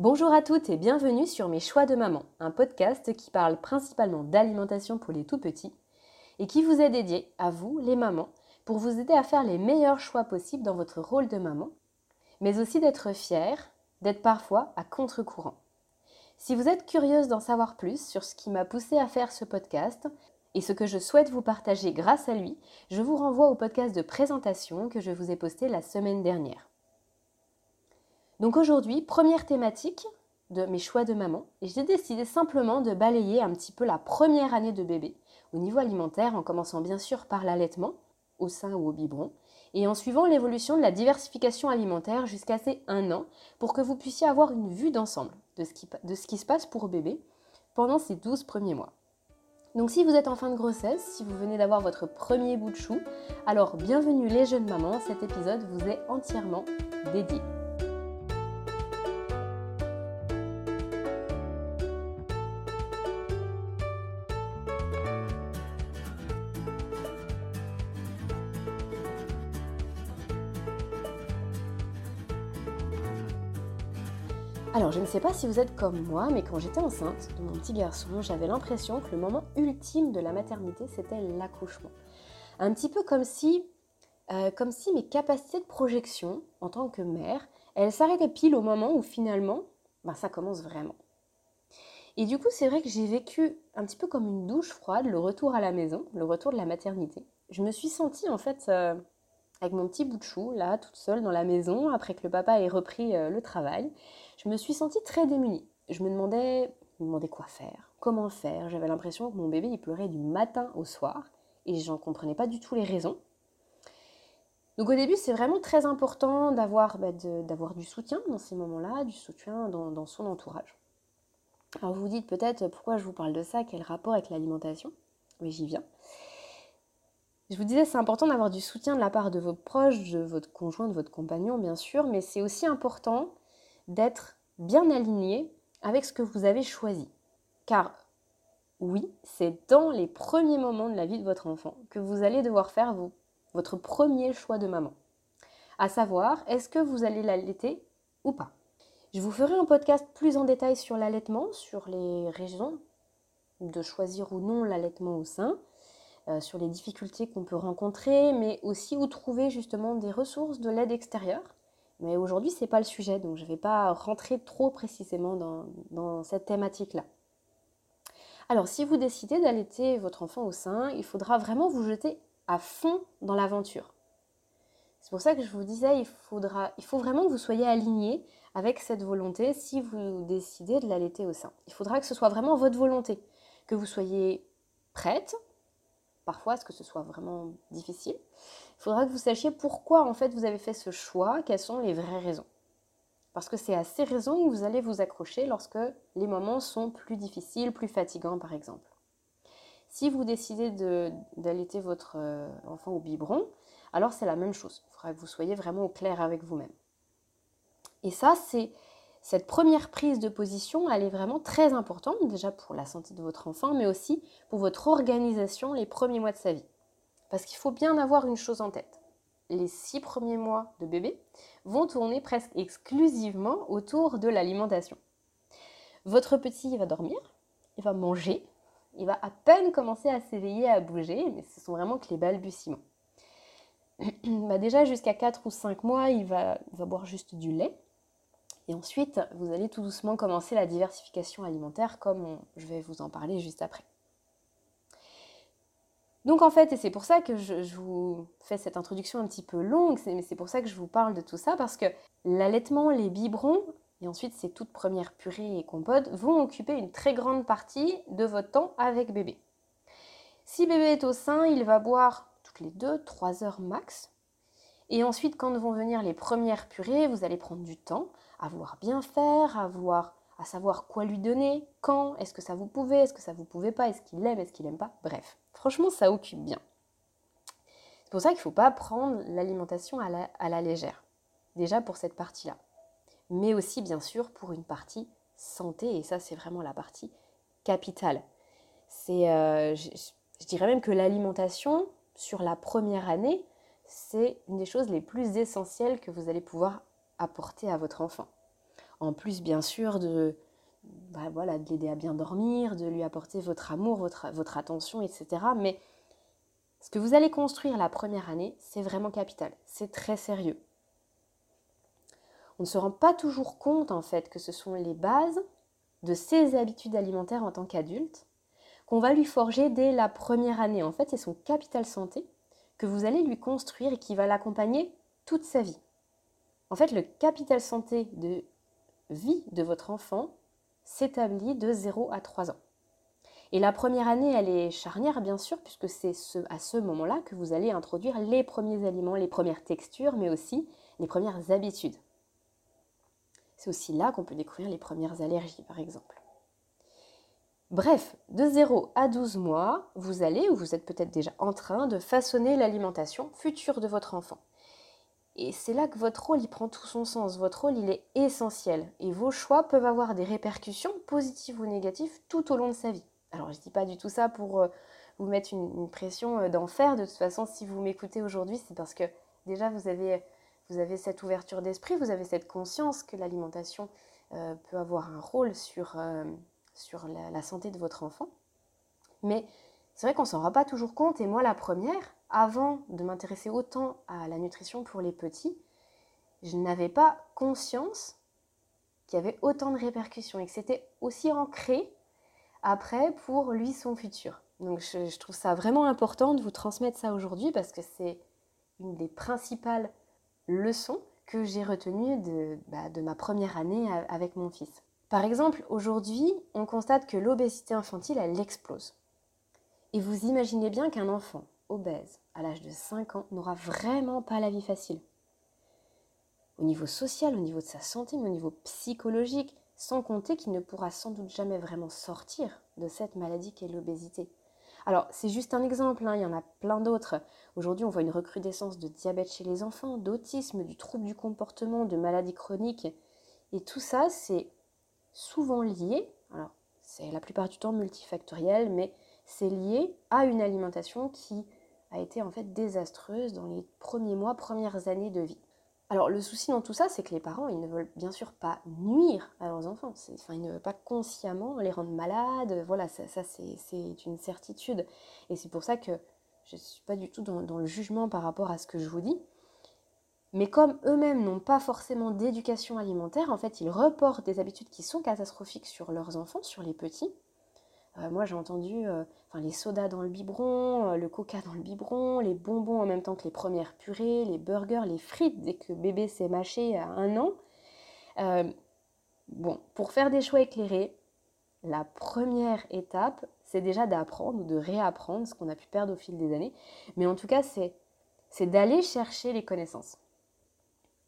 Bonjour à toutes et bienvenue sur Mes choix de maman, un podcast qui parle principalement d'alimentation pour les tout petits et qui vous est dédié à vous, les mamans, pour vous aider à faire les meilleurs choix possibles dans votre rôle de maman, mais aussi d'être fière, d'être parfois à contre-courant. Si vous êtes curieuse d'en savoir plus sur ce qui m'a poussé à faire ce podcast et ce que je souhaite vous partager grâce à lui, je vous renvoie au podcast de présentation que je vous ai posté la semaine dernière. Donc aujourd'hui, première thématique de mes choix de maman, et j'ai décidé simplement de balayer un petit peu la première année de bébé au niveau alimentaire, en commençant bien sûr par l'allaitement, au sein ou au biberon, et en suivant l'évolution de la diversification alimentaire jusqu'à ces un an, pour que vous puissiez avoir une vue d'ensemble de, ce qui, de ce qui se passe pour bébé pendant ces 12 premiers mois. Donc si vous êtes en fin de grossesse, si vous venez d'avoir votre premier bout de chou, alors bienvenue les jeunes mamans, cet épisode vous est entièrement dédié. Sais pas si vous êtes comme moi, mais quand j'étais enceinte de mon petit garçon, j'avais l'impression que le moment ultime de la maternité, c'était l'accouchement. Un petit peu comme si, euh, comme si mes capacités de projection en tant que mère, elles s'arrêtaient pile au moment où finalement, ben, ça commence vraiment. Et du coup, c'est vrai que j'ai vécu un petit peu comme une douche froide, le retour à la maison, le retour de la maternité. Je me suis sentie en fait euh, avec mon petit bout de chou, là, toute seule dans la maison, après que le papa ait repris euh, le travail je me suis sentie très démunie. Je me demandais, quoi faire, comment faire. J'avais l'impression que mon bébé pleurait du matin au soir et j'en comprenais pas du tout les raisons. Donc au début, c'est vraiment très important d'avoir bah, du soutien dans ces moments-là, du soutien dans, dans, son entourage. Alors vous vous dites peut-être pourquoi je vous parle de ça, quel rapport avec l'alimentation? Mais j'y viens. Je vous disais, c'est important d'avoir du soutien de la part de vos proches, de votre conjoint, de votre compagnon, bien sûr, mais c'est aussi important d'être bien aligné avec ce que vous avez choisi. Car oui, c'est dans les premiers moments de la vie de votre enfant que vous allez devoir faire votre premier choix de maman. À savoir, est-ce que vous allez l'allaiter ou pas? Je vous ferai un podcast plus en détail sur l'allaitement, sur les raisons de choisir ou non l'allaitement au sein, euh, sur les difficultés qu'on peut rencontrer, mais aussi où trouver justement des ressources de l'aide extérieure mais aujourd'hui, ce n'est pas le sujet, donc je ne vais pas rentrer trop précisément dans, cette thématique-là. Alors, si vous décidez d'allaiter votre enfant au sein, il faudra vraiment vous jeter à fond dans l'aventure. C'est pour ça que je vous disais, il, faudra, il faut vraiment que vous soyez aligné avec cette volonté si vous décidez de l'allaiter au sein. Il faudra que ce soit vraiment votre volonté, que vous soyez prête, parfois à ce que ce soit vraiment difficile, il faudra que vous sachiez pourquoi en fait vous avez fait ce choix, quelles sont les vraies raisons. Parce que c'est à ces raisons que vous allez vous accrocher lorsque les moments sont plus difficiles, plus fatigants par exemple. Si vous décidez d'allaiter votre euh, enfant au biberon, alors c'est la même chose. Il faudra que vous soyez vraiment au clair avec vous-même. Et ça, c'est cette première prise de position, elle est vraiment très importante, déjà pour la santé de votre enfant, mais aussi pour votre organisation les premiers mois de sa vie. Parce qu'il faut bien avoir une chose en tête. Les six premiers mois de bébé vont tourner presque exclusivement autour de l'alimentation. Votre petit va dormir, il va manger, il va à peine commencer à s'éveiller, à bouger, mais ce sont vraiment que les balbutiements. bah déjà jusqu'à 4 ou 5 mois, il va, il va boire juste du lait. Et ensuite, vous allez tout doucement commencer la diversification alimentaire, comme je vais vous en parler juste après. Donc en fait, et c'est pour ça que je, vous fais cette introduction un petit peu longue, mais c'est pour ça que je vous parle de tout ça, parce que l'allaitement, les biberons, et ensuite ces toutes premières purées et compotes, vont occuper une très grande partie de votre temps avec bébé. Si bébé est au sein, il va boire toutes les 2-3 heures max. Et ensuite, quand vont venir les premières purées, vous allez prendre du temps à vouloir bien faire, à à savoir quoi lui donner, quand, est-ce que ça vous pouvait, est-ce que ça vous pouvait pas, est-ce qu'il aime, est-ce qu'il aime pas. Bref, franchement, ça occupe bien. C'est pour ça qu'il ne faut pas prendre l'alimentation à la, légère. Déjà pour cette partie-là. Mais aussi, bien sûr, pour une partie santé, et ça, c'est vraiment la partie capitale. C'est, euh, je dirais même que l'alimentation, sur la première année, c'est une des choses les plus essentielles que vous allez pouvoir apporter à votre enfant. En plus, bien sûr, de, bah voilà, de l'aider à bien dormir, de lui apporter votre amour, votre, votre attention, etc. Mais ce que vous allez construire la première année, c'est vraiment capital, c'est très sérieux. On ne se rend pas toujours compte en fait que ce sont les bases de ses habitudes alimentaires en tant qu'adulte qu'on va lui forger dès la première année. En fait, c'est son capital santé que vous allez lui construire et qui va l'accompagner toute sa vie. En fait, le capital santé de vie de votre enfant s'établit de 0 à 3 ans. Et la première année, elle est charnière, bien sûr, puisque c'est à ce moment-là que vous allez introduire les premiers aliments, les premières textures, mais aussi les premières habitudes. C'est aussi là qu'on peut découvrir les premières allergies, par exemple. Bref, de 0 à 12 mois, vous allez, ou vous êtes peut-être déjà en train, de façonner l'alimentation future de votre enfant. Et c'est là que votre rôle, il prend tout son sens. Votre rôle, il est essentiel. Et vos choix peuvent avoir des répercussions positives ou négatives tout au long de sa vie. Alors, je ne dis pas du tout ça pour euh, vous mettre une, pression euh, d'enfer. De toute façon, si vous m'écoutez aujourd'hui, c'est parce que déjà, vous avez, vous avez cette ouverture d'esprit, vous avez cette conscience que l'alimentation euh, peut avoir un rôle sur, sur la, la, santé de votre enfant. Mais c'est vrai qu'on s'en rend pas toujours compte. Et moi, la première, avant de m'intéresser autant à la nutrition pour les petits, je n'avais pas conscience qu'il y avait autant de répercussions et que c'était aussi ancré après pour lui son futur. Donc je, trouve ça vraiment important de vous transmettre ça aujourd'hui parce que c'est une des principales leçons que j'ai retenues de, bah, de ma première année avec mon fils. Par exemple, aujourd'hui, on constate que l'obésité infantile, elle explose. Et vous imaginez bien qu'un enfant obèse à l'âge de 5 ans n'aura vraiment pas la vie facile. Au niveau social, au niveau de sa santé, mais au niveau psychologique, sans compter qu'il ne pourra sans doute jamais vraiment sortir de cette maladie qu'est l'obésité. Alors, c'est juste un exemple, hein, il y en a plein d'autres. Aujourd'hui, on voit une recrudescence de diabète chez les enfants, d'autisme, du trouble du comportement, de maladies chroniques. Et tout ça, c'est souvent lié, alors c'est la plupart du temps multifactoriel, mais c'est lié à une alimentation qui a été en fait désastreuse dans les premiers mois, premières années de vie. Alors le souci dans tout ça, c'est que les parents, ils ne veulent bien sûr pas nuire à leurs enfants. Enfin, ils ne veulent pas consciemment les rendre malades. Voilà, ça, c'est une certitude. Et c'est pour ça que je ne suis pas du tout dans, dans, le jugement par rapport à ce que je vous dis. Mais comme eux-mêmes n'ont pas forcément d'éducation alimentaire, en fait, ils reportent des habitudes qui sont catastrophiques sur leurs enfants, sur les petits. Euh, moi, j'ai entendu euh, les sodas dans le biberon, euh, le coca dans le biberon, les bonbons en même temps que les premières purées, les burgers, les frites dès que bébé s'est mâché à un an. bon, pour faire des choix éclairés, la première étape, c'est déjà d'apprendre ou de réapprendre ce qu'on a pu perdre au fil des années. Mais en tout cas, c'est, d'aller chercher les connaissances.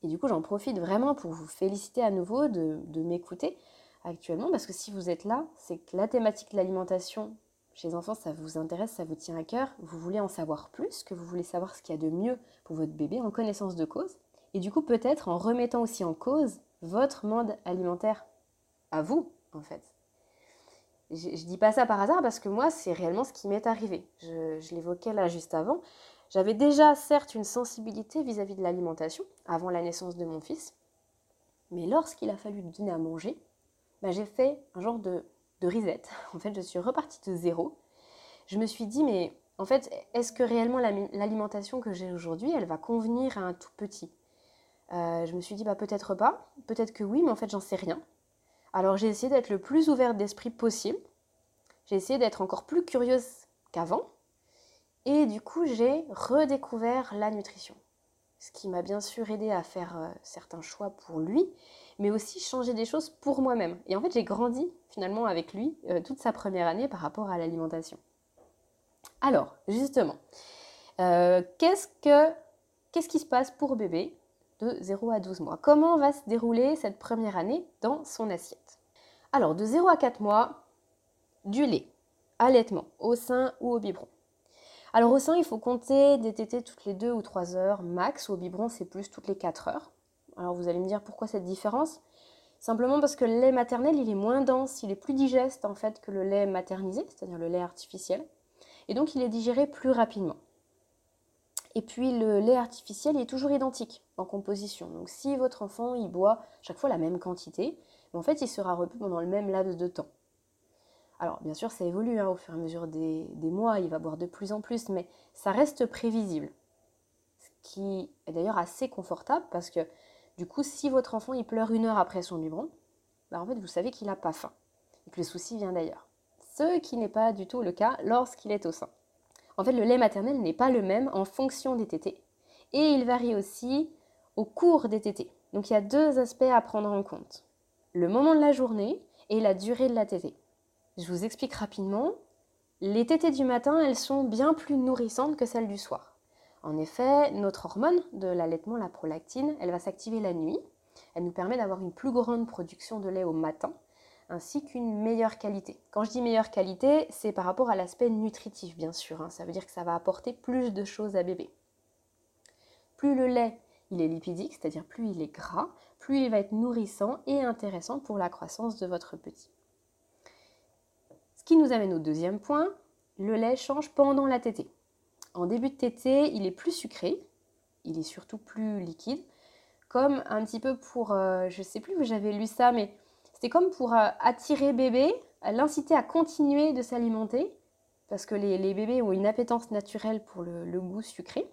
Et du coup, j'en profite vraiment pour vous féliciter à nouveau de m'écouter actuellement, parce que si vous êtes là, c'est que la thématique de l'alimentation chez les enfants, ça vous intéresse, ça vous tient à cœur, vous voulez en savoir plus, que vous voulez savoir ce qu'il y a de mieux pour votre bébé en connaissance de cause, et du coup peut-être en remettant aussi en cause votre mode alimentaire à vous, en fait. Je, ne dis pas ça par hasard parce que moi, c'est réellement ce qui m'est arrivé. Je, l'évoquais là juste avant. J'avais déjà certes une sensibilité vis-à-vis de l'alimentation avant la naissance de mon fils, mais lorsqu'il a fallu donner à manger, bah, j'ai fait un genre de, de reset. En fait, je suis repartie de zéro. Je me suis dit, mais en fait, est-ce que réellement l'alimentation que j'ai aujourd'hui, elle va convenir à un tout petit? Euh, Je me suis dit, bah, peut-être pas, peut-être que oui, mais en fait, j'en sais rien. Alors j'ai essayé d'être le plus ouverte d'esprit possible. J'ai essayé d'être encore plus curieuse qu'avant. Et du coup, j'ai redécouvert la nutrition. Ce qui m'a bien sûr aidé à faire euh, certains choix pour lui, mais aussi changer des choses pour moi-même. Et en fait, j'ai grandi finalement avec lui euh, toute sa première année par rapport à l'alimentation. Alors, justement, euh, qu'est-ce, que, qu'est-ce qui se passe pour bébé de 0 à 12 mois? Comment va se dérouler cette première année dans son assiette? Alors, de 0 à 4 mois, du lait, allaitement, au sein ou au biberon. Alors au sein, il faut compter des tétés toutes les 2 ou 3 heures max, au biberon, c'est plus toutes les 4 heures. Alors vous allez me dire pourquoi cette différence? Simplement parce que le lait maternel, il est moins dense, il est plus digeste en fait que le lait maternisé, c'est-à-dire le lait artificiel. Et donc il est digéré plus rapidement. Et puis le lait artificiel est toujours identique en composition. Donc si votre enfant il boit chaque fois la même quantité, en fait il sera repu pendant le même laps de temps. Alors bien sûr ça évolue hein, au fur et à mesure des, mois, il va boire de plus en plus, mais ça reste prévisible. Ce qui est d'ailleurs assez confortable parce que du coup si votre enfant il pleure une heure après son biberon, bah, en fait vous savez qu'il n'a pas faim et que le souci vient d'ailleurs. Ce qui n'est pas du tout le cas lorsqu'il est au sein. En fait, le lait maternel n'est pas le même en fonction des tétés. Et il varie aussi au cours des tétés. Donc il y a deux aspects à prendre en compte. Le moment de la journée et la durée de la tétée. Je vous explique rapidement. Les tétées du matin, elles sont bien plus nourrissantes que celles du soir. En effet, notre hormone de l'allaitement, la prolactine, elle va s'activer la nuit. Elle nous permet d'avoir une plus grande production de lait au matin ainsi qu'une meilleure qualité. Quand je dis meilleure qualité, c'est par rapport à l'aspect nutritif, bien sûr. Hein. Ça veut dire que ça va apporter plus de choses à bébé. Plus le lait il est lipidique, c'est-à-dire plus il est gras, plus il va être nourrissant et intéressant pour la croissance de votre petit. Ce qui nous amène au deuxième point, le lait change pendant la tétée. En début de tétée, il est plus sucré, il est surtout plus liquide, comme un petit peu pour, euh, je sais plus où j'avais lu ça, mais c'est comme pour euh, attirer bébé, l'inciter à continuer de s'alimenter, parce que les, bébés ont une appétence naturelle pour le, goût sucré.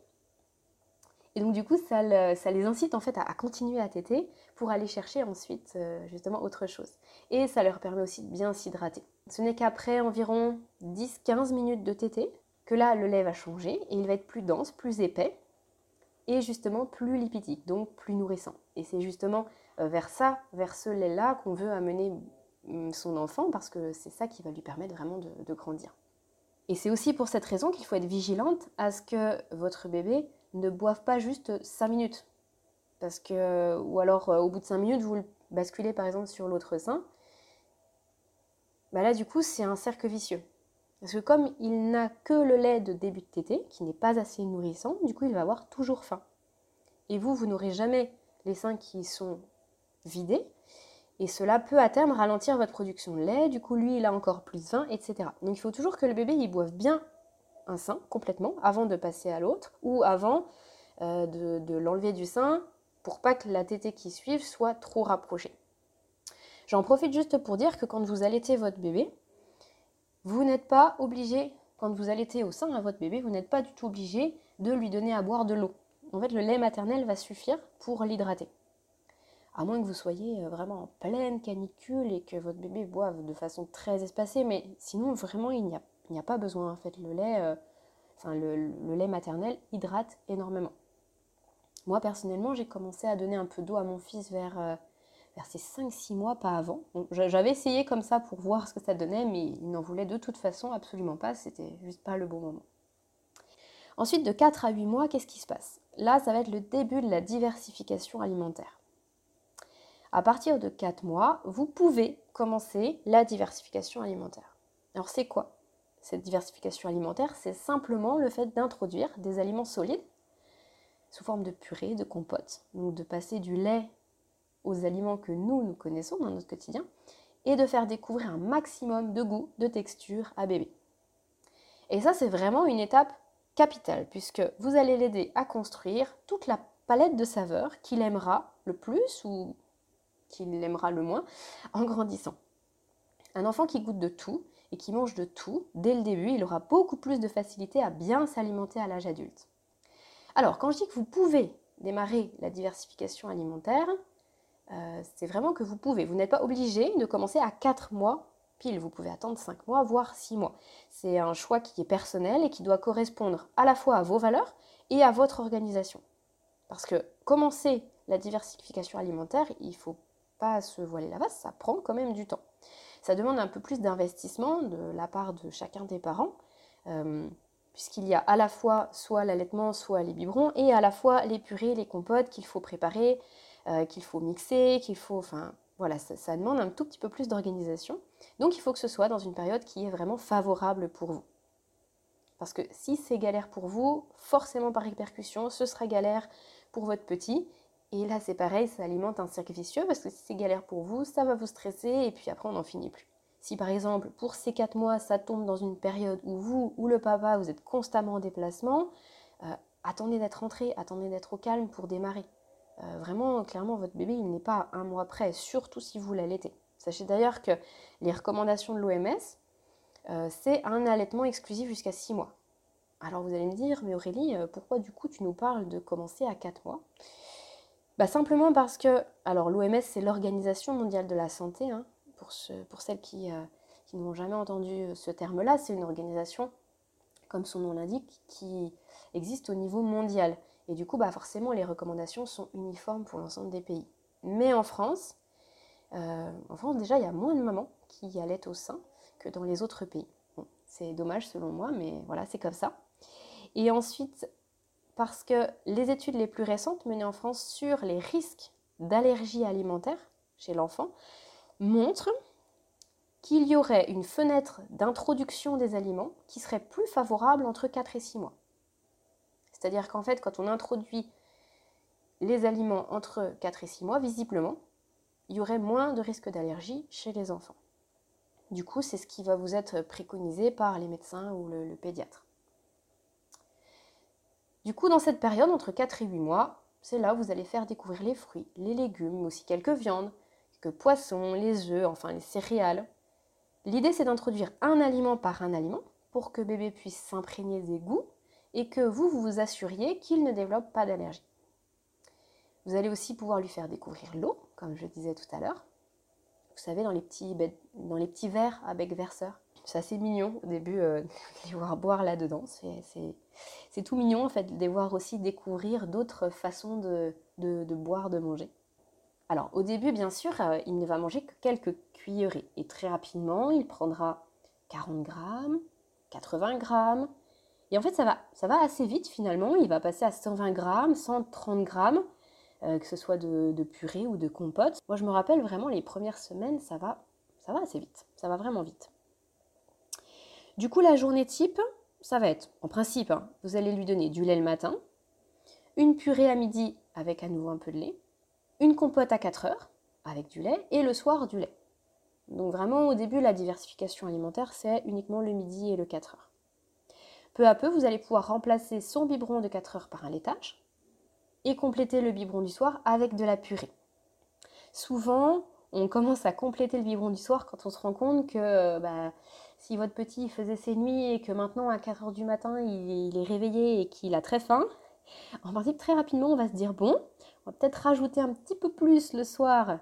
Et donc du coup, ça, les incite en fait à, continuer à téter pour aller chercher ensuite euh, justement autre chose. Et ça leur permet aussi de bien s'hydrater. Ce n'est qu'après environ 10-15 minutes de tétée que là, le lait va changer et il va être plus dense, plus épais et justement plus lipidique, donc plus nourrissant. Et c'est justement euh, vers ça, vers ce lait-là qu'on veut amener mm, son enfant parce que c'est ça qui va lui permettre vraiment de, grandir. Et c'est aussi pour cette raison qu'il faut être vigilante à ce que votre bébé ne boive pas juste 5 minutes. Parce que, ou alors euh, au bout de 5 minutes, vous le basculez par exemple sur l'autre sein. Bah là, du coup, c'est un cercle vicieux. Parce que comme il n'a que le lait de début de tétée, qui n'est pas assez nourrissant, du coup il va avoir toujours faim. Et vous, vous n'aurez jamais les seins qui sont vidés, et cela peut à terme ralentir votre production de lait, du coup lui il a encore plus faim, etc. Donc il faut toujours que le bébé il boive bien un sein complètement avant de passer à l'autre, ou avant euh, de, de l'enlever du sein, pour pas que la tétée qui suive soit trop rapprochée. J'en profite juste pour dire que quand vous allaitez votre bébé, vous n'êtes pas obligé, quand vous allaitez au sein à votre bébé, vous n'êtes pas du tout obligé de lui donner à boire de l'eau. En fait, le lait maternel va suffire pour l'hydrater. À moins que vous soyez euh, vraiment en pleine canicule et que votre bébé boive de façon très espacée, mais sinon, vraiment, il n'y a, pas besoin. En fait, le lait, euh, enfin, le, lait maternel hydrate énormément. Moi, personnellement, j'ai commencé à donner un peu d'eau à mon fils vers euh, ses 5-6 mois, pas avant. J'avais essayé comme ça pour voir ce que ça donnait, mais il n'en voulait de toute façon absolument pas, c'était juste pas le bon moment. Ensuite, de 4 à 8 mois, qu'est-ce qui se passe? Là, ça va être le début de la diversification alimentaire. À partir de 4 mois, vous pouvez commencer la diversification alimentaire. Alors c'est quoi? Cette diversification alimentaire C'est simplement le fait d'introduire des aliments solides sous forme de purée, de compote, donc de passer du lait aux aliments que nous, nous connaissons dans notre quotidien, et de faire découvrir un maximum de goût, de texture à bébé. Et ça, c'est vraiment une étape capitale, puisque vous allez l'aider à construire toute la palette de saveurs qu'il aimera le plus ou qu'il aimera le moins en grandissant. Un enfant qui goûte de tout et qui mange de tout, dès le début, il aura beaucoup plus de facilité à bien s'alimenter à l'âge adulte. Alors, quand je dis que vous pouvez démarrer la diversification alimentaire, euh, c'est vraiment que vous pouvez. Vous n'êtes pas obligé de commencer à 4 mois pile. Vous pouvez attendre 5 mois, voire 6 mois. C'est un choix qui est personnel et qui doit correspondre à la fois à vos valeurs et à votre organisation. Parce que commencer la diversification alimentaire, il ne faut pas se voiler la face, ça prend quand même du temps. Ça demande un peu plus d'investissement de la part de chacun des parents, euh, puisqu'il y a à la fois soit l'allaitement, soit les biberons, et à la fois les purées, les compotes qu'il faut préparer, euh, qu'il faut mixer, qu'il faut... Enfin, voilà, ça, demande un tout petit peu plus d'organisation. Donc il faut que ce soit dans une période qui est vraiment favorable pour vous. Parce que si c'est galère pour vous, forcément par répercussion, ce sera galère pour votre petit. Et là, c'est pareil, ça alimente un cercle vicieux parce que si c'est galère pour vous, ça va vous stresser et puis après, on n'en finit plus. Si par exemple, pour ces 4 mois, ça tombe dans une période où vous ou le papa, vous êtes constamment en déplacement, euh, attendez d'être rentré, attendez d'être au calme pour démarrer. Euh, vraiment, clairement, votre bébé, il n'est pas un mois près, surtout si vous l'allaitez. Sachez d'ailleurs que les recommandations de l'OMS, euh, c'est un allaitement exclusif jusqu'à 6 mois. Alors vous allez me dire, mais Aurélie, euh, pourquoi du coup tu nous parles de commencer à 4 mois? Bah, Simplement parce que, alors l'OMS c'est l'Organisation mondiale de la santé, hein, pour, pour, celles qui, qui n'ont jamais entendu ce terme-là, c'est une organisation, comme son nom l'indique, qui existe au niveau mondial. Et du coup, bah forcément, les recommandations sont uniformes pour l'ensemble des pays. Mais en France, euh, en France, déjà, il y a moins de mamans qui allaitent au sein que dans les autres pays. c'est dommage selon moi, mais voilà, c'est comme ça. Et ensuite, parce que les études les plus récentes menées en France sur les risques d'allergie alimentaire chez l'enfant montrent qu'il y aurait une fenêtre d'introduction des aliments qui serait plus favorable entre 4 et 6 mois. C'est-à-dire qu'en fait, quand on introduit les aliments entre 4 et 6 mois, visiblement, il y aurait moins de risques d'allergie chez les enfants. Du coup, c'est ce qui va vous être préconisé par les médecins ou le, pédiatre. Du coup, dans cette période, entre 4 et 8 mois, c'est là où vous allez faire découvrir les fruits, les légumes, mais aussi quelques viandes, quelques poissons, les œufs, enfin les céréales. L'idée, c'est d'introduire un aliment par un aliment pour que bébé puisse s'imprégner des goûts et que vous, vous assuriez qu'il ne développe pas d'allergie. Vous allez aussi pouvoir lui faire découvrir l'eau, comme je disais tout à l'heure. Vous savez, dans les petits, verres à bec verseur. C'est assez mignon au début euh, de les voir boire là-dedans. C'est tout mignon en fait de les voir aussi découvrir d'autres façons de, de, boire, de manger. Alors au début, bien sûr, euh, il ne va manger que quelques cuillerées. Et très rapidement, il prendra 40 grammes, 80 grammes, et en fait, ça va, assez vite finalement. Il va passer à 120 grammes, 130 grammes, euh, que ce soit de, purée ou de compote. Moi, je me rappelle vraiment les premières semaines, ça va, ça va assez vite. Ça va vraiment vite. Du coup, la journée type, ça va être, en principe, hein, vous allez lui donner du lait le matin, une purée à midi avec à nouveau un peu de lait, une compote à 4 heures avec du lait et le soir du lait. Donc vraiment au début la diversification alimentaire c'est uniquement le midi et le 4 heures. Peu à peu, vous allez pouvoir remplacer son biberon de 4 heures par un laitage et compléter le biberon du soir avec de la purée. Souvent, on commence à compléter le biberon du soir quand on se rend compte que euh, bah, si votre petit faisait ses nuits et que maintenant à 4 heures du matin il, est réveillé et qu'il a très faim, en principe très rapidement on va se dire bon, on va peut-être rajouter un petit peu plus le soir,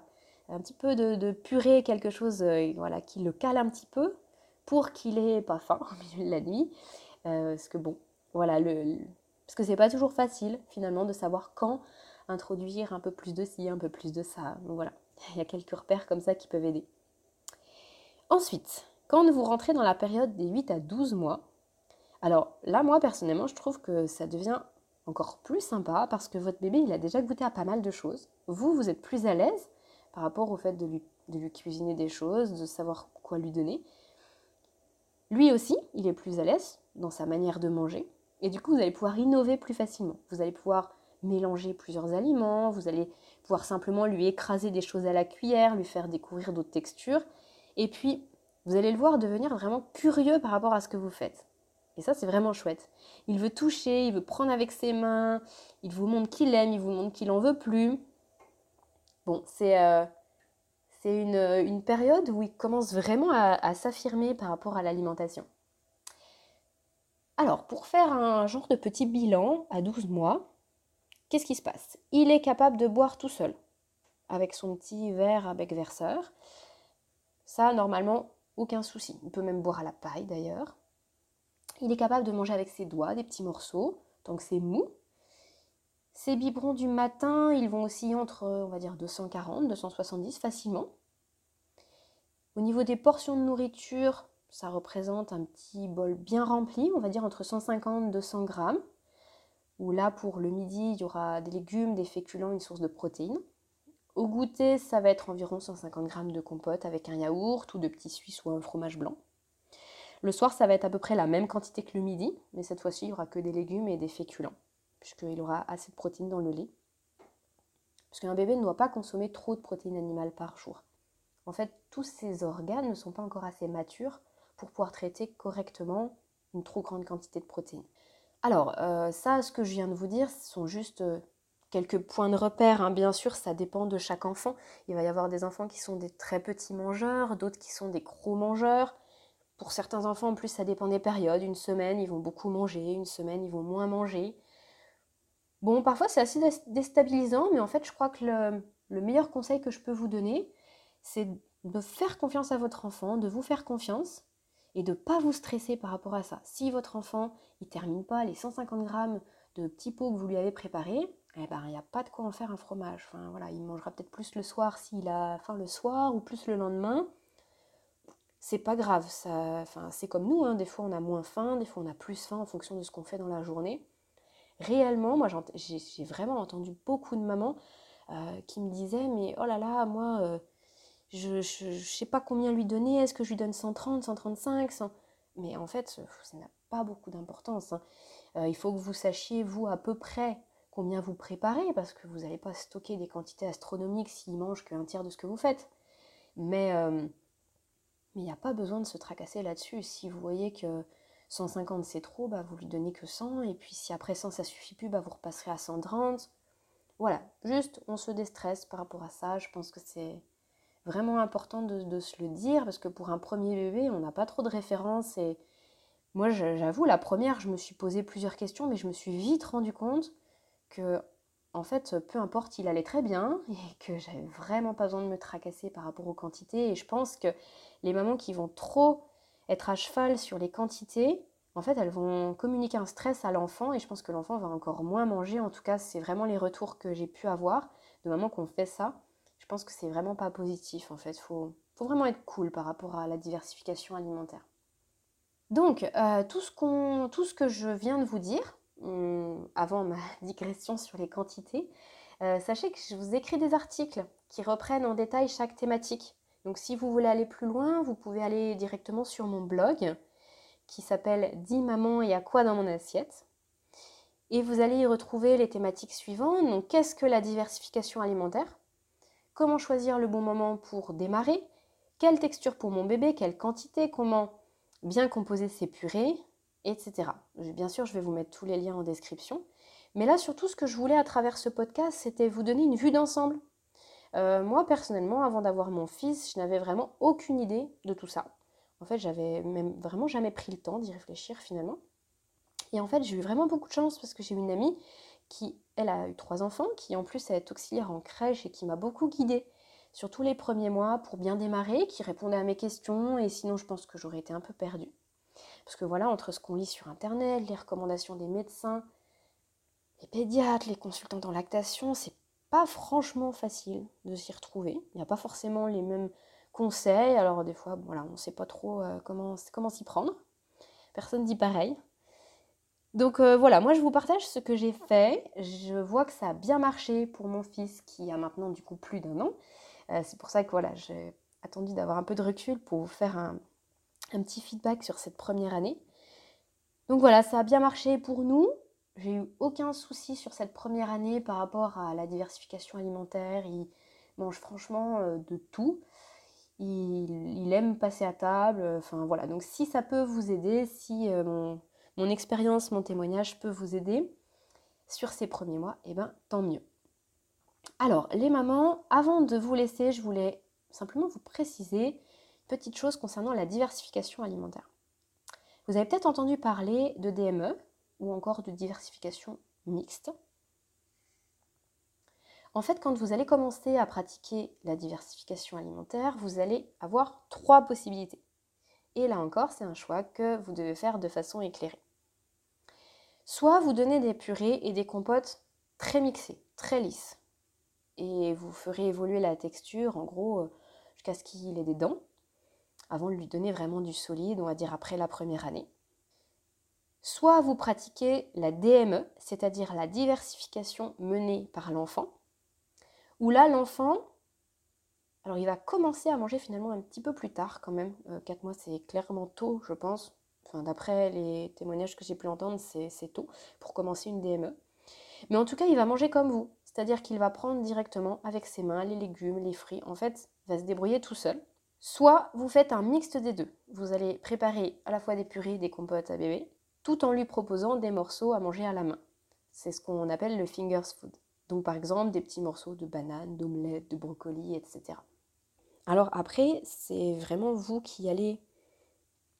un petit peu de, purée, quelque chose euh, voilà, qui le cale un petit peu pour qu'il ait pas faim au milieu de la nuit euh, parce que bon, voilà, parce que c'est pas toujours facile finalement de savoir quand introduire un peu plus de ci, un peu plus de ça. Donc voilà, il y a quelques repères comme ça qui peuvent aider. Ensuite, quand vous rentrez dans la période des 8 à 12 mois, alors là, moi personnellement, je trouve que ça devient encore plus sympa parce que votre bébé, il a déjà goûté à pas mal de choses. Vous, vous êtes plus à l'aise par rapport au fait de lui cuisiner des choses, de savoir quoi lui donner. Lui aussi, il est plus à l'aise dans sa manière de manger. Et du coup, vous allez pouvoir innover plus facilement. Vous allez pouvoir mélanger plusieurs aliments, vous allez pouvoir simplement lui écraser des choses à la cuillère, lui faire découvrir d'autres textures. Et puis, vous allez le voir devenir vraiment curieux par rapport à ce que vous faites. Et ça, c'est vraiment chouette. Il veut toucher, il veut prendre avec ses mains, il vous montre qu'il aime, il vous montre qu'il en veut plus. Bon, c'est euh, une, période où il commence vraiment à s'affirmer par rapport à l'alimentation. Alors, pour faire un genre de petit bilan à 12 mois, qu'est-ce qui se passe? Il est capable de boire tout seul, avec son petit verre à bec verseur. Ça, normalement, aucun souci. Il peut même boire à la paille d'ailleurs. Il est capable de manger avec ses doigts des petits morceaux, tant que c'est mou. Ses biberons du matin, ils vont aussi entre, on va dire, 240, 270 facilement. Au niveau des portions de nourriture, ça représente un petit bol bien rempli, on va dire entre 150 et 200 grammes. Où là, pour le midi, il y aura des légumes, des féculents, une source de protéines. Au goûter, ça va être environ 150 grammes de compote avec un yaourt ou de petits suisses ou un fromage blanc. Le soir, ça va être à peu près la même quantité que le midi, mais cette fois-ci, il n'y aura que des légumes et des féculents, puisqu'il aura assez de protéines dans le lait. Parce qu'un bébé ne doit pas consommer trop de protéines animales par jour. En fait, tous ses organes ne sont pas encore assez matures pour pouvoir traiter correctement une trop grande quantité de protéines. Alors, euh, ça, ce que je viens de vous dire, ce sont juste euh, quelques points de repère. hein. Bien sûr, ça dépend de chaque enfant. Il va y avoir des enfants qui sont des très petits mangeurs, d'autres qui sont des gros mangeurs. Pour certains enfants, en plus, ça dépend des périodes. Une semaine, ils vont beaucoup manger, une semaine, ils vont moins manger. Bon, parfois, c'est assez dés- déstabilisant, mais en fait, je crois que le meilleur conseil que je peux vous donner, c'est de faire confiance à votre enfant, de vous faire confiance et de ne pas vous stresser par rapport à ça. Si votre enfant, il termine pas les 150 grammes de petits pots que vous lui avez préparés, eh ben, il n'y a pas de quoi en faire un fromage. Enfin, voilà, il mangera peut-être plus le soir s'il a faim le soir ou plus le lendemain c'est pas grave, c'est comme nous, hein, des fois on a moins faim, des fois on a plus faim en fonction de ce qu'on fait dans la journée. Réellement, moi j'ai vraiment entendu beaucoup de mamans euh, qui me disaient mais oh là là, moi euh, je, je sais pas combien lui donner, est-ce que je lui donne 130, 135, 100 Mais en fait, ça ça n'a pas beaucoup d'importance. hein. Euh, il faut que vous sachiez, vous, à peu près combien vous préparez, parce que vous n'allez pas stocker des quantités astronomiques s'il mange qu'un tiers de ce que vous faites. Mais euh, il n'y a pas besoin de se tracasser là-dessus. Si vous voyez que 150 c'est trop, bah vous lui donnez que 100. Et puis si après 100 ça suffit plus, bah vous repasserez à 130. Voilà, juste on se déstresse par rapport à ça. Je pense que c'est vraiment important de, se le dire parce que pour un premier bébé, on n'a pas trop de références. Et moi, j'avoue, la première, je me suis posé plusieurs questions, mais je me suis vite rendu compte que, en fait, peu importe, il allait très bien et que j'avais vraiment pas besoin de me tracasser par rapport aux quantités. Et je pense que les mamans qui vont trop être à cheval sur les quantités, en fait, elles vont communiquer un stress à l'enfant et je pense que l'enfant va encore moins manger. En tout cas, c'est vraiment les retours que j'ai pu avoir de mamans qui ont fait ça. Je pense que c'est vraiment pas positif en fait. Faut, faut vraiment être cool par rapport à la diversification alimentaire. Donc, euh, tout, ce qu'on- tout ce que je viens de vous dire, hum, avant ma digression sur les quantités, euh, sachez que je vous écris des articles qui reprennent en détail chaque thématique. Donc, si vous voulez aller plus loin, vous pouvez aller directement sur mon blog qui s'appelle 10 mamans et à quoi dans mon assiette? Et vous allez y retrouver les thématiques suivantes. Donc, qu'est-ce que la diversification alimentaire? Comment choisir le bon moment pour démarrer Quelle texture pour mon bébé Quelle quantité Comment bien composer ses purées Etc. Bien sûr, je vais vous mettre tous les liens en description. Mais là, surtout, ce que je voulais à travers ce podcast, c'était vous donner une vue d'ensemble. Euh, moi, personnellement, avant d'avoir mon fils, je n'avais vraiment aucune idée de tout ça. En fait, j'avais même vraiment jamais pris le temps d'y réfléchir finalement. Et en fait, j'ai eu vraiment beaucoup de chance parce que j'ai une amie qui, elle, a eu trois enfants, qui en plus est auxiliaire en crèche et qui m'a beaucoup guidée sur tous les premiers mois pour bien démarrer, qui répondait à mes questions et sinon je pense que j'aurais été un peu perdue. Parce que voilà, entre ce qu'on lit sur internet, les recommandations des médecins, les pédiatres, les consultants en lactation, c'est pas franchement facile de s'y retrouver. Il n'y a pas forcément les mêmes conseils, alors des fois, voilà, on ne sait pas trop euh, comment, comment s'y prendre. Personne dit pareil. Donc euh, voilà, moi je vous partage ce que j'ai fait. Je vois que ça a bien marché pour mon fils qui a maintenant du coup plus d'un an. Euh, c'est pour ça que voilà, j'ai attendu d'avoir un peu de recul pour vous faire un, petit feedback sur cette première année. Donc voilà, ça a bien marché pour nous. J'ai eu aucun souci sur cette première année par rapport à la diversification alimentaire. Il mange franchement euh, de tout. Il, aime passer à table. Enfin voilà, donc si ça peut vous aider, si mon expérience, mon témoignage peut vous aider sur ces premiers mois, et eh ben tant mieux. Alors, les mamans, avant de vous laisser, je voulais simplement vous préciser une petite chose concernant la diversification alimentaire. Vous avez peut-être entendu parler de DME ou encore de diversification mixte. En fait, quand vous allez commencer à pratiquer la diversification alimentaire, vous allez avoir trois possibilités. Et là encore, c'est un choix que vous devez faire de façon éclairée. Soit vous donnez des purées et des compotes très mixées, très lisses, et vous ferez évoluer la texture, en gros, jusqu'à ce qu'il ait des dents, avant de lui donner vraiment du solide, on va dire après la première année. Soit vous pratiquez la DME, c'est-à-dire la diversification menée par l'enfant, où là, l'enfant, alors il va commencer à manger finalement un petit peu plus tard quand même. Euh, 4 mois, c'est clairement tôt, je pense. Enfin, d'après les témoignages que j'ai pu entendre, c'est tôt pour commencer une DME. Mais en tout cas, il va manger comme vous. C'est-à-dire qu'il va prendre directement avec ses mains les légumes, les fruits. En fait, il va se débrouiller tout seul. Soit vous faites un mixte des deux. Vous allez préparer à la fois des purées, des compotes à bébé, tout en lui proposant des morceaux à manger à la main. C'est ce qu'on appelle le fingers food. Donc par exemple des petits morceaux de banane, d'omelette, de brocoli, etc. Alors après, c'est vraiment vous qui allez,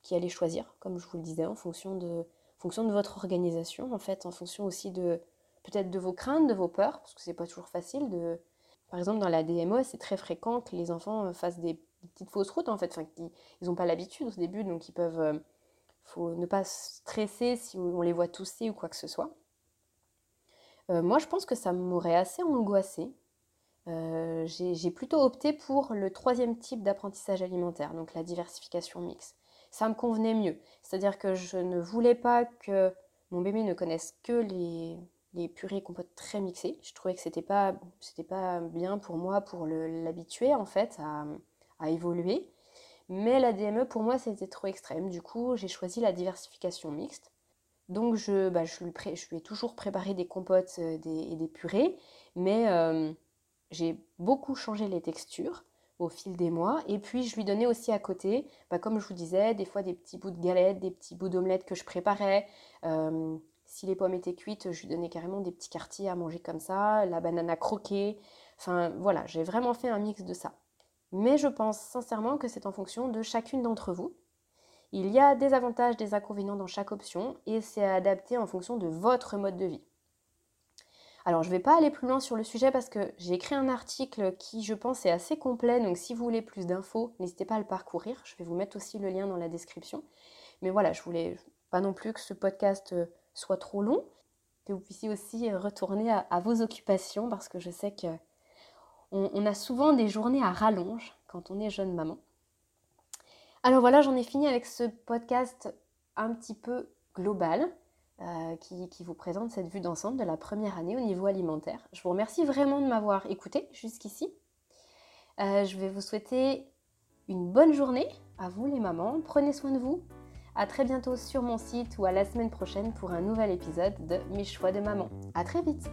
qui allez choisir, comme je vous le disais, en fonction de, votre organisation, en fait, en fonction aussi de peut-être de vos craintes, de vos peurs, parce que c'est pas toujours facile de. Par exemple, dans la DMO, c'est très fréquent que les enfants fassent des, petites fausses routes, en fait, enfin, ils n'ont pas l'habitude au début, donc ils peuvent. Euh, faut ne pas stresser si on les voit tousser ou quoi que ce soit. Euh, moi, je pense que ça m'aurait assez angoissé. Euh, j'ai plutôt opté pour le troisième type d'apprentissage alimentaire, donc la diversification mixte. Ça me convenait mieux. C'est-à-dire que je ne voulais pas que mon bébé ne connaisse que les, les purées compotes très mixées. Je trouvais que c'était pas, pas bien pour moi pour l'habituer en fait à, évoluer. Mais la DME pour moi c'était trop extrême. Du coup j'ai choisi la diversification mixte. Donc je, bah, lui ai toujours préparé des compotes euh, et des purées, mais euh, j'ai beaucoup changé les textures au fil des mois. Et puis je lui donnais aussi à côté, bah, comme je vous disais, des fois des petits bouts de galettes, des petits bouts d'omelette que je préparais. Euh, si les pommes étaient cuites, je lui donnais carrément des petits quartiers à manger comme ça, la banane à croquer. Enfin voilà, j'ai vraiment fait un mix de ça. Mais je pense sincèrement que c'est en fonction de chacune d'entre vous. Il y a des avantages, des inconvénients dans chaque option et c'est adapté en fonction de votre mode de vie. Alors je ne vais pas aller plus loin sur le sujet parce que j'ai écrit un article qui je pense est assez complet, donc si vous voulez plus d'infos, n'hésitez pas à le parcourir, je vais vous mettre aussi le lien dans la description. Mais voilà, je voulais pas non plus que ce podcast euh, soit trop long, que vous puissiez aussi euh, retourner à, vos occupations parce que je sais que on a souvent des journées à rallonge quand on est jeune maman. Alors voilà, j'en ai fini avec ce podcast un petit peu global euh, qui, vous présente cette vue d'ensemble de la première année au niveau alimentaire. Je vous remercie vraiment de m'avoir écouté jusqu'ici. Euh, je vais vous souhaiter une bonne journée à vous les mamans. Prenez soin de vous. À très bientôt sur mon site ou à la semaine prochaine pour un nouvel épisode de Mes choix de maman. À très vite.